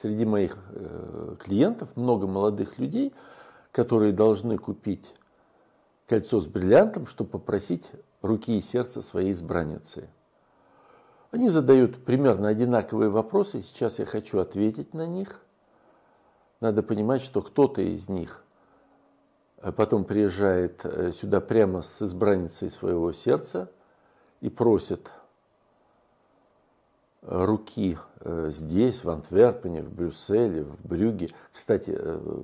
среди моих э, клиентов много молодых людей, которые должны купить кольцо с бриллиантом, чтобы попросить руки и сердца своей избранницы. Они задают примерно одинаковые вопросы, сейчас я хочу ответить на них. Надо понимать, что кто-то из них э, потом приезжает э, сюда прямо с избранницей своего сердца и просит руки э, здесь, в Антверпене, в Брюсселе, в Брюге. Кстати,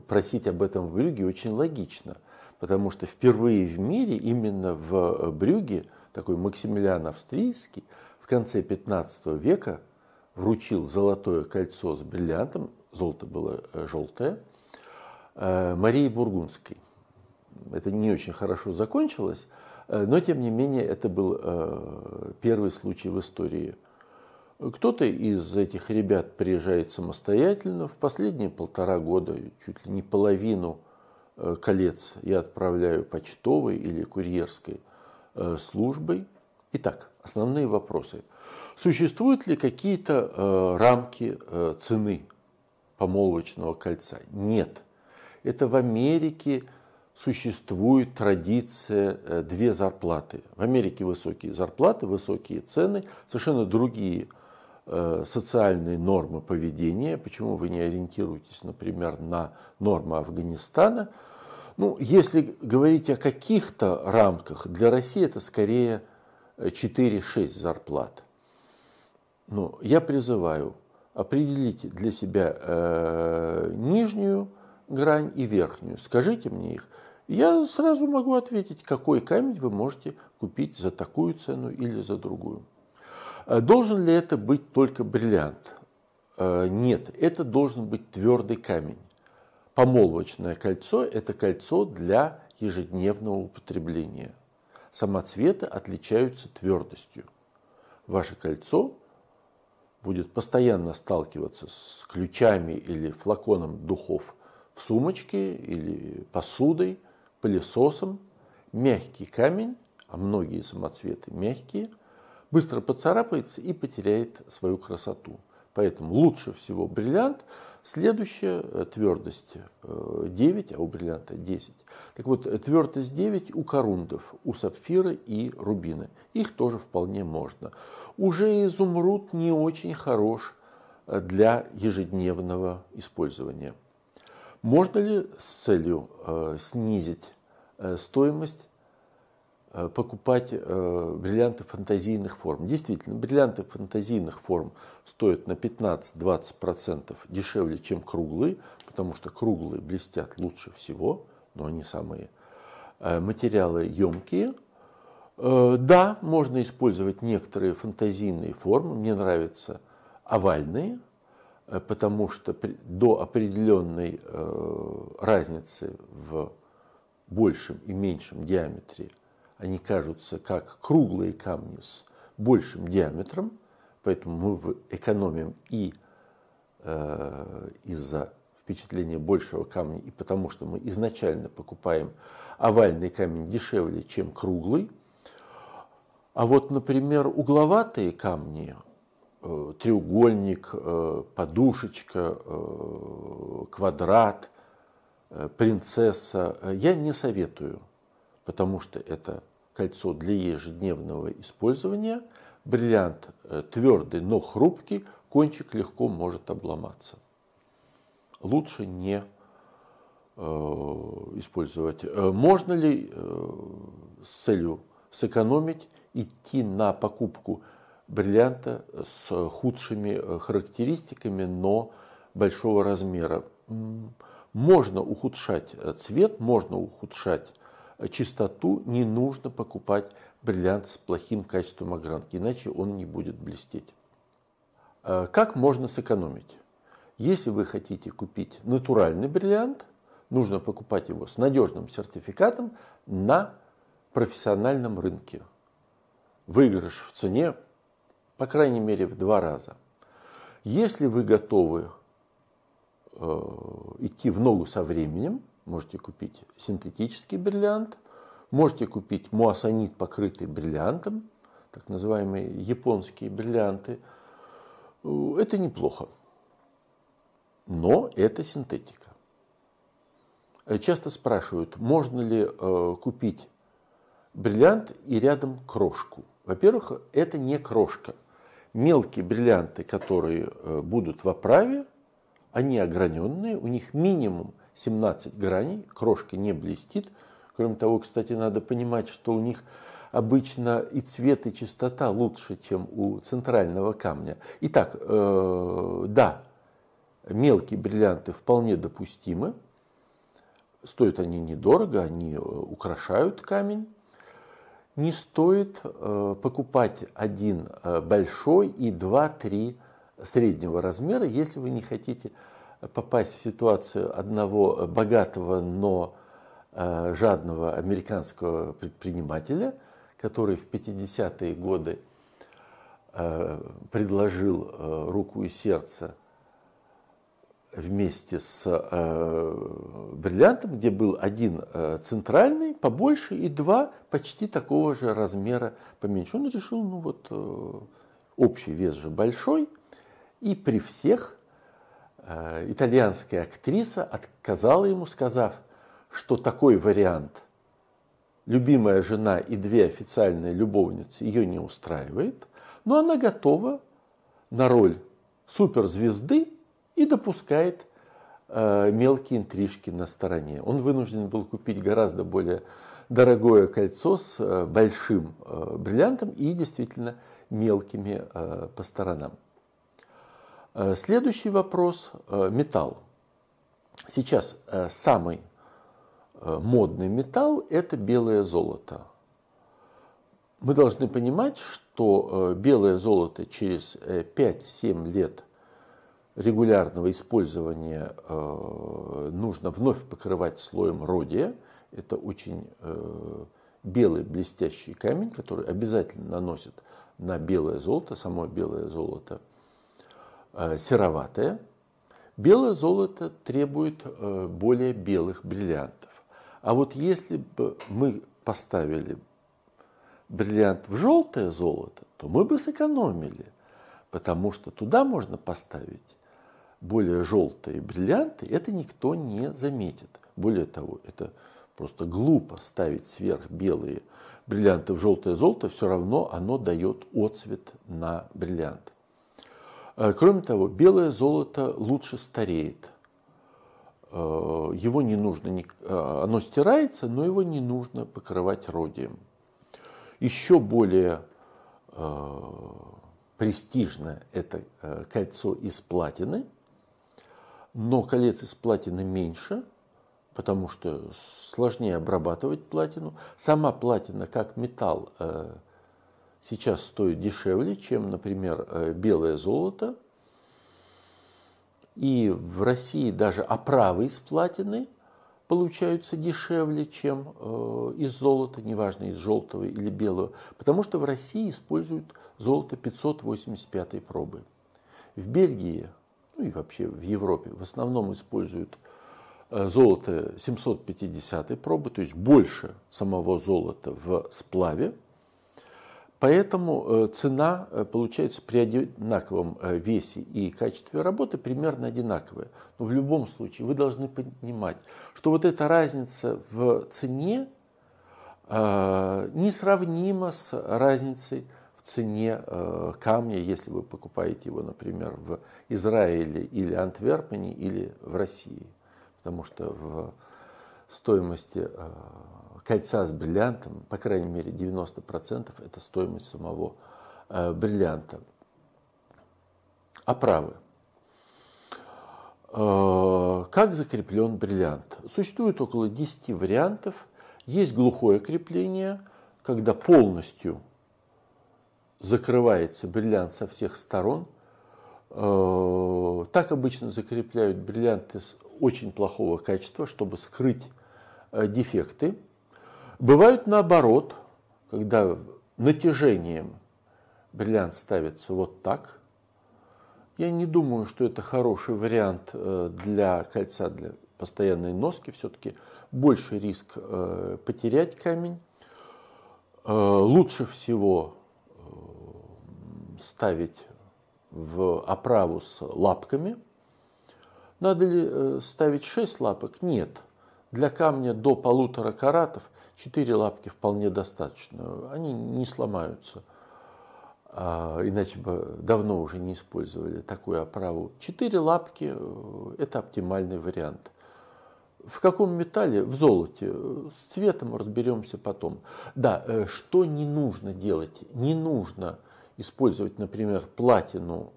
просить об этом в Брюге очень логично, потому что впервые в мире именно в Брюге такой Максимилиан Австрийский в конце 15 века вручил золотое кольцо с бриллиантом, золото было э, желтое, э, Марии Бургундской. Это не очень хорошо закончилось, э, но тем не менее это был первый случай в истории. Кто-то из этих ребят приезжает самостоятельно. В последние полтора года чуть ли не половину колец я отправляю почтовой или курьерской службой. Итак, основные вопросы. Существуют ли какие-то э, рамки э, цены помолвочного кольца? Нет. Это в Америке существует традиция э, две зарплаты. В Америке высокие зарплаты, высокие цены, совершенно другие э, социальные нормы поведения. Почему вы не ориентируетесь, например, на нормы Афганистана? Ну, если говорить о каких-то рамках, для России это скорее 4-6 зарплат. Но я призываю определите для себя э, нижнюю грань и верхнюю. Скажите мне их. Я сразу могу ответить, какой камень вы можете купить за такую цену или за другую. Э, должен ли это быть только бриллиант? Э, нет, это должен быть твердый камень. Помолвочное кольцо – это кольцо для ежедневного употребления – самоцветы отличаются твердостью. Ваше кольцо будет постоянно сталкиваться с ключами или флаконом духов в сумочке или посудой, пылесосом. Мягкий камень, а многие самоцветы мягкие, быстро поцарапается и потеряет свою красоту. Поэтому лучше всего бриллиант. Следующая э, твердость 9, э, а у бриллианта 10. Так вот, твердость 9 у корундов, у сапфира и рубина. Их тоже вполне можно. Уже изумруд не очень хорош э, для ежедневного использования. Можно ли с целью снизить стоимость Э, покупать э, бриллианты фантазийных форм. Действительно, бриллианты фантазийных форм стоят на 15-20% дешевле, чем круглые, потому что круглые блестят лучше всего, но они самые э, материалы емкие. Да, можно использовать некоторые фантазийные формы. Мне нравятся овальные, потому что до определенной разницы в большем и меньшем диаметре – они кажутся как круглые камни с большим диаметром, поэтому мы экономим и э, из-за впечатления большего камня, и потому что мы изначально покупаем овальный камень дешевле, чем круглый. А вот, например, угловатые камни, э, треугольник, э, подушечка, э, квадрат, э, принцесса, э, я не советую – потому что это кольцо для ежедневного использования. Бриллиант э, твердый, но хрупкий, кончик легко может обломаться. Лучше не э, использовать. Э, можно ли с целью сэкономить идти на покупку бриллианта с худшими характеристиками, но большого размера? Можно ухудшать цвет, можно ухудшать чистоту, не нужно покупать бриллиант с плохим качеством огранки, иначе он не будет блестеть. Э, как можно сэкономить? Если вы хотите купить натуральный бриллиант, нужно покупать его с надежным сертификатом на профессиональном рынке. Выигрыш в цене, по крайней мере, в два раза. Если вы готовы э, идти в ногу со временем, Можете купить синтетический бриллиант, можете купить муассанит, покрытый бриллиантом, так называемые японские бриллианты. Это неплохо. но это синтетика. Часто спрашивают, можно ли купить бриллиант и рядом крошку. Во-первых, это не крошка. Мелкие бриллианты, которые будут в оправе, они ограненные, у них минимум 17 граней, крошка не блестит. Кроме того, кстати, надо понимать, что у них обычно и цвет, и чистота лучше, чем у центрального камня. Итак, э, да, мелкие бриллианты вполне допустимы. Стоят они недорого, они э, украшают камень. Не стоит э, покупать один э, большой и два-три среднего размера, если вы не хотите попасть в ситуацию одного богатого, но э, жадного американского предпринимателя, который в 50-е годы э, предложил э, руку и сердце вместе с бриллиантом, где был один центральный, побольше, и два почти такого же размера поменьше. Он решил, ну вот, общий вес же большой, и при всех Э, итальянская актриса отказала ему, сказав, что такой вариант любимая жена и две официальные любовницы ее не устраивает, но она готова на роль суперзвезды и допускает э, мелкие интрижки на стороне. Он вынужден был купить гораздо более дорогое кольцо с э, большим э, бриллиантом и действительно мелкими э, по сторонам. Э, следующий вопрос э, – металл. Сейчас э, самый модный металл – это белое золото. Мы должны понимать, что белое золото через 5-7 лет регулярного использования нужно вновь покрывать слоем родия. Это очень белый блестящий камень, который обязательно наносит на белое золото, само белое золото – сероватое. Белое золото требует э, более белых бриллиантов. А вот если бы мы поставили бриллиант в желтое золото, то мы бы сэкономили, потому что туда можно поставить более желтые бриллианты, это никто не заметит. Более того, это просто глупо ставить сверх белые бриллианты в желтое золото, все равно оно дает отцвет на бриллиант. Э, кроме того, белое золото лучше стареет. Э, его не нужно, э, оно стирается, но его не нужно покрывать родием. Еще более престижное это кольцо из платины, но колец из платины меньше, потому что сложнее обрабатывать платину. Сама платина как металл сейчас стоит дешевле, чем, например, э, белое золото. И в России даже оправы из платины получаются дешевле, чем э, из золота, неважно из желтого или белого, потому что в России используют золото 585 пробы. В Бельгии, ну и вообще в Европе в основном используют э, золото 750 пробы, то есть больше самого золота в сплаве. Поэтому э, цена э, получается при одинаковом э, весе и качестве работы примерно одинаковая. Но в любом случае вы должны понимать, что вот эта разница в цене несравнима с разницей в цене камня, если вы покупаете его, например, в Израиле или Антверпене или в России. Потому что в стоимости кольца с бриллиантом, по крайней мере 90% это стоимость самого э, бриллианта. Оправы. Э, как закреплен бриллиант? Существует около 10 вариантов. Есть глухое крепление, когда полностью закрывается бриллиант со всех сторон. Э, так обычно закрепляют бриллианты с очень плохого качества, чтобы скрыть э, дефекты. Бывают наоборот, когда натяжением бриллиант ставится вот так. Я не думаю, что это хороший вариант э, для кольца, для постоянной носки. Все-таки больше риск э, потерять камень. Э, лучше всего ставить в оправу с лапками. Надо ли ставить 6 лапок? Нет. Для камня до полутора каратов 4 лапки вполне достаточно. Они не сломаются. А, иначе бы давно уже не использовали такую оправу. Четыре лапки – это оптимальный вариант. В каком металле? В золоте. С цветом разберемся потом. Да, э, что не нужно делать? Не нужно использовать, например, платину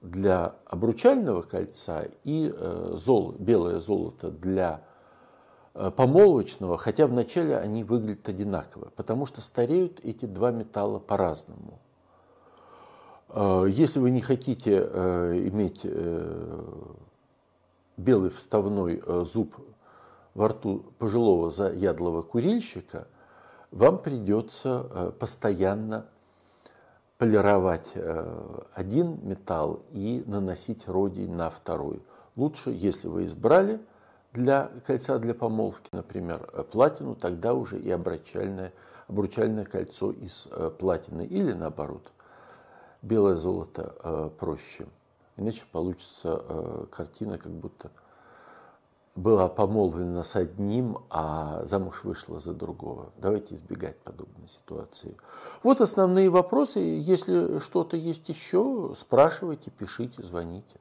для обручального кольца и э, золо, белое золото для э, помолвочного, хотя вначале они выглядят одинаково, потому что стареют эти два металла по-разному. Если вы не хотите иметь белый вставной зуб во рту пожилого заядлого курильщика, вам придется э, постоянно полировать э, один металл и наносить родий на второй. Лучше, если вы избрали для кольца для помолвки, например, э, платину, тогда уже и обручальное, обручальное кольцо из платины или наоборот. Белое золото проще. Иначе получится картина, как будто была помолвлена с одним, а замуж вышла за другого. Давайте избегать подобной ситуации. Вот основные вопросы. Если что-то есть еще, спрашивайте, пишите, звоните.